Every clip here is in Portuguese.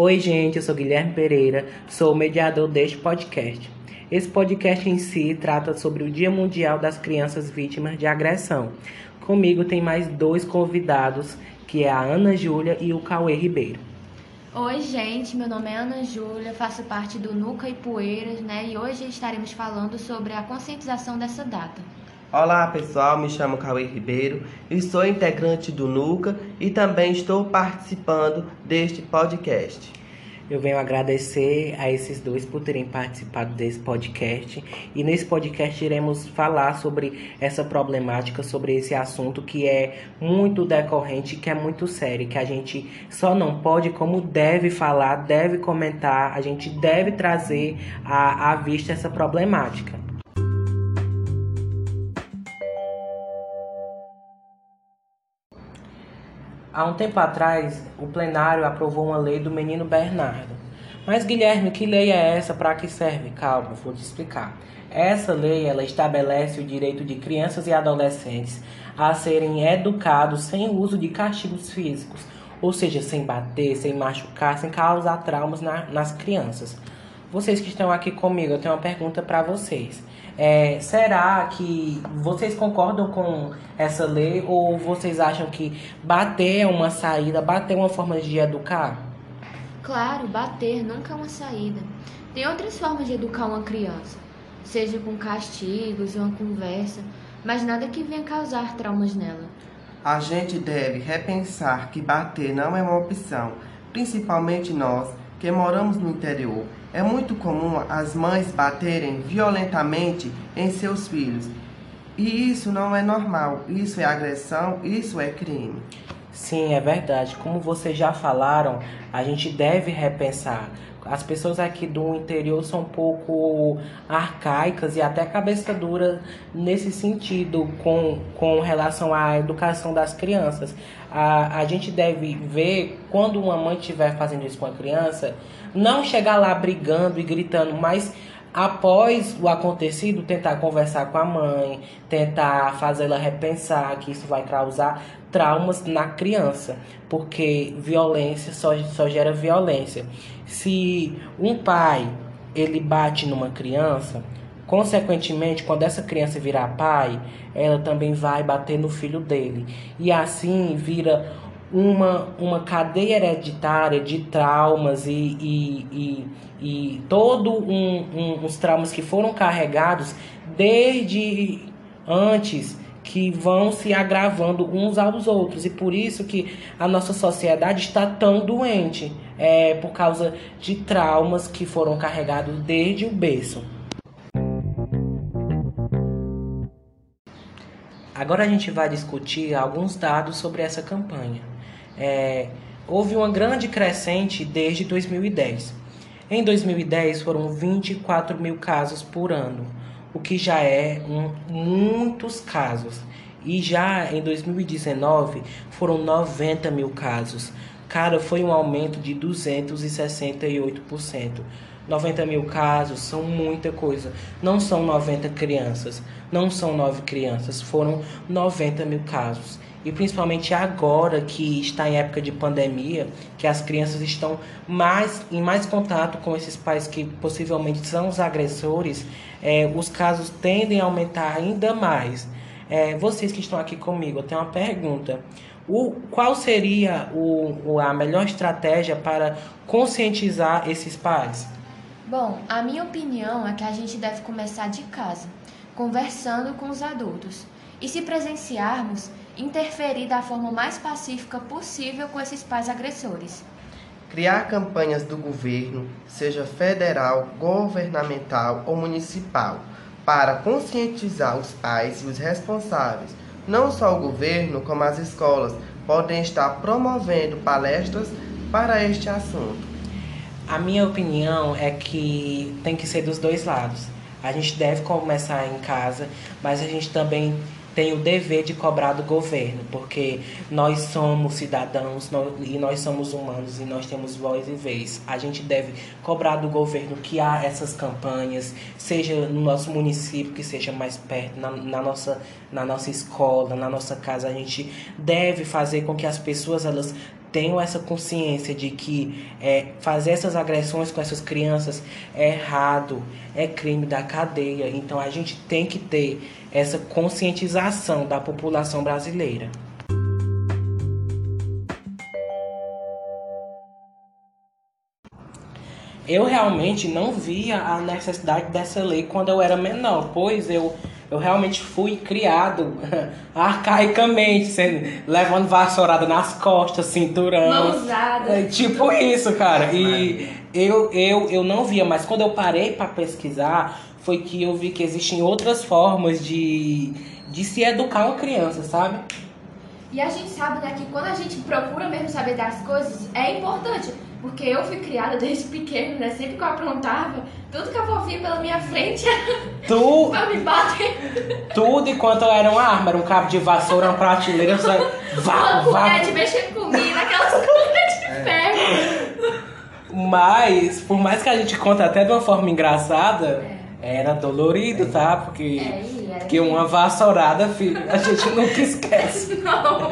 Oi, gente, eu sou Guilherme Pereira, sou o mediador deste podcast. Esse podcast em si trata sobre o Dia Mundial das Crianças Vítimas de Agressão. Comigo tem mais dois convidados, que é a Ana Júlia e o Cauê Ribeiro. Oi, gente, meu nome é Ana Júlia, faço parte do Nuca e Poeiras, né? E hoje estaremos falando sobre a conscientização dessa data. Olá pessoal, me chamo Cauê Ribeiro e sou integrante do NUCA e também estou participando deste podcast. Eu venho agradecer a esses dois por terem participado desse podcast e nesse podcast iremos falar sobre essa problemática, sobre esse assunto que é muito decorrente, que é muito sério, que a gente só não pode, como deve falar, deve comentar, a gente deve trazer à, à vista essa problemática. Há um tempo atrás, o plenário aprovou uma lei do menino Bernardo. Mas Guilherme, que lei é essa? Para que serve? Calma, vou te explicar. Essa lei ela estabelece o direito de crianças e adolescentes a serem educados sem uso de castigos físicos, ou seja, sem bater, sem machucar, sem causar traumas na, nas crianças. Vocês que estão aqui comigo, eu tenho uma pergunta para vocês. É, será que vocês concordam com essa lei ou vocês acham que bater é uma saída, bater é uma forma de educar? Claro, bater nunca é uma saída. Tem outras formas de educar uma criança, seja com castigos ou uma conversa, mas nada que venha causar traumas nela. A gente deve repensar que bater não é uma opção, principalmente nós que moramos no interior é muito comum as mães baterem violentamente em seus filhos. E isso não é normal, isso é agressão, isso é crime. Sim, é verdade. Como vocês já falaram, a gente deve repensar. As pessoas aqui do interior são um pouco arcaicas e até cabeça dura nesse sentido com, com relação à educação das crianças. A, a gente deve ver quando uma mãe estiver fazendo isso com a criança, não chegar lá brigando e gritando, mas após o acontecido, tentar conversar com a mãe, tentar fazê-la repensar que isso vai causar traumas na criança, porque violência só, só gera violência. Se um pai ele bate numa criança, consequentemente, quando essa criança virar pai, ela também vai bater no filho dele. E assim vira uma, uma cadeia hereditária de traumas e, e, e, e todo um, um, os traumas que foram carregados desde antes que vão se agravando uns aos outros e por isso que a nossa sociedade está tão doente é por causa de traumas que foram carregados desde o berço. Agora a gente vai discutir alguns dados sobre essa campanha é, houve uma grande crescente desde 2010. Em 2010 foram 24 mil casos por ano, o que já é um, muitos casos. E já em 2019 foram 90 mil casos. Cara, foi um aumento de 268%. 90 mil casos são muita coisa. Não são 90 crianças, não são 9 crianças, foram 90 mil casos e principalmente agora que está em época de pandemia, que as crianças estão mais em mais contato com esses pais que possivelmente são os agressores, é, os casos tendem a aumentar ainda mais. É, vocês que estão aqui comigo, eu tenho uma pergunta. O, qual seria o, a melhor estratégia para conscientizar esses pais? Bom, a minha opinião é que a gente deve começar de casa, conversando com os adultos. E se presenciarmos, interferir da forma mais pacífica possível com esses pais agressores. Criar campanhas do governo, seja federal, governamental ou municipal, para conscientizar os pais e os responsáveis. Não só o governo, como as escolas podem estar promovendo palestras para este assunto. A minha opinião é que tem que ser dos dois lados. A gente deve começar em casa, mas a gente também tem o dever de cobrar do governo, porque nós somos cidadãos e nós somos humanos e nós temos voz e vez. A gente deve cobrar do governo que há essas campanhas, seja no nosso município, que seja mais perto, na, na nossa, na nossa escola, na nossa casa. A gente deve fazer com que as pessoas elas tenham essa consciência de que é, fazer essas agressões com essas crianças é errado, é crime da cadeia. Então a gente tem que ter essa conscientização da população brasileira. Eu realmente não via a necessidade dessa lei quando eu era menor, pois eu eu realmente fui criado arcaicamente, sendo, levando vassourada nas costas, cinturão. Mãozada. É, tipo isso, cara. E eu, eu, eu não via, mas quando eu parei para pesquisar, foi que eu vi que existem outras formas de, de se educar uma criança, sabe? E a gente sabe né, que quando a gente procura mesmo saber das coisas, é importante. Porque eu fui criada desde pequeno, né? Sempre que eu aprontava, tudo que eu via pela minha frente Tu, pra me bater. tudo enquanto eu era uma arma, era um cabo de vassoura, uma prateleira, só, vá, Uma vá. colher de mexer comigo, naquelas colheres de ferro. Mas, por mais que a gente conte até de uma forma engraçada, era dolorido, tá? Porque, É, era porque uma vassourada, filho, a gente nunca esquece. Não.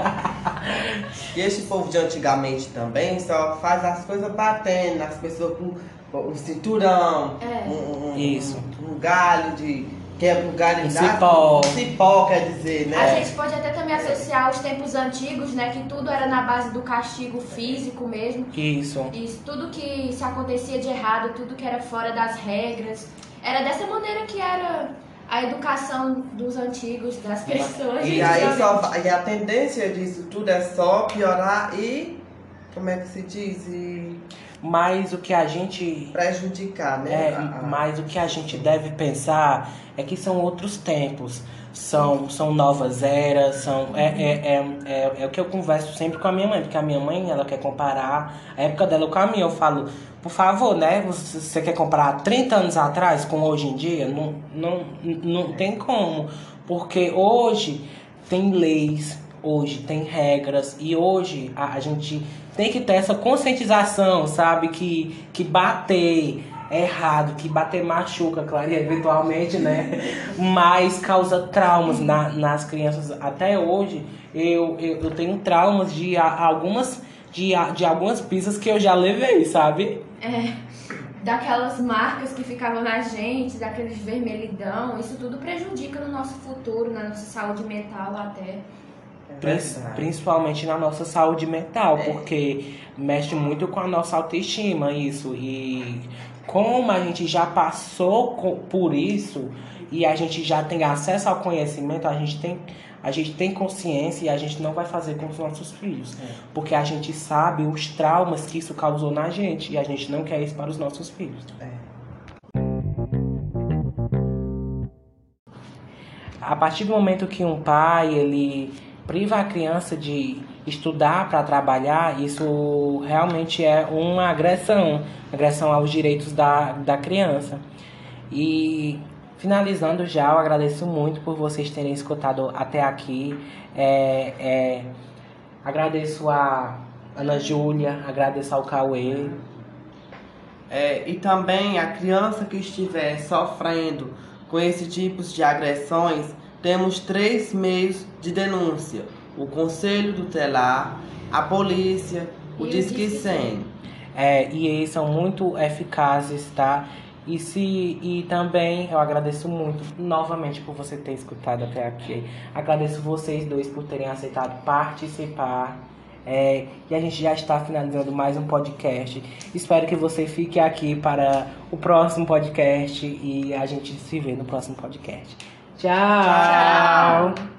E esse povo de antigamente também só faz as coisas batendo nas pessoas com um cinturão, É. um, um- Isso. um galho de. quebra um galho Um dá- cipó. Cipó, quer dizer, A né? gente pode até também associar os tempos antigos, né? Que tudo era na base do castigo físico mesmo. Isso. Isso, tudo que se acontecia de errado, tudo que era fora das regras. Era dessa maneira que era a educação dos antigos, das pessoas. E aí só e a tendência disso tudo é só piorar e. Como é que se diz? E Mas o que a gente prejudicar, né? É, A- a- mas o que a gente deve pensar é que são outros tempos, são, são novas eras, são é, é, é, é, é o que eu converso sempre com a minha mãe, porque a minha mãe ela quer comparar a época dela com a minha. Eu falo, por favor, né? Você, quer comparar 30 anos atrás com hoje em dia? Não, não, não tem como, porque hoje tem leis, hoje tem regras e hoje a, a gente tem que ter essa conscientização, sabe? Que, que bater é errado, que bater machuca, claro, eventualmente, né? Mas causa traumas na, nas crianças. Até hoje eu, eu, eu tenho traumas de algumas. De, de algumas pistas que eu já levei, sabe? É, daquelas marcas que ficavam na gente, daqueles vermelhidão, isso tudo prejudica no nosso futuro, na nossa saúde mental até. Verdade. Principalmente na nossa saúde mental, É. porque mexe muito com a nossa autoestima isso. E como a gente já passou por isso e a gente já tem acesso ao conhecimento, a gente tem, a gente tem consciência e a gente não vai fazer com os nossos filhos. Porque a gente sabe os traumas que isso causou na gente e a gente não quer isso para os nossos filhos. É. a partir do momento que um pai ele priva a criança de estudar para trabalhar, isso realmente é uma agressão, agressão aos direitos da, da criança. E finalizando já, eu agradeço muito por vocês terem escutado até aqui. É, é, agradeço a Ana Júlia, agradeço ao Cauê. É, e também a criança que estiver sofrendo com esse tipos de agressões, temos três meios de denúncia: o Conselho Tutelar, a polícia, o E o Disque Disque 100. É, e eles são muito eficazes, tá? E, se, e também eu agradeço muito novamente por você ter escutado até aqui. Agradeço vocês dois por terem aceitado participar. É, e a gente já está finalizando mais um podcast. Espero que você fique aqui para o próximo podcast e a gente se vê no próximo podcast. Tchau. Tchau.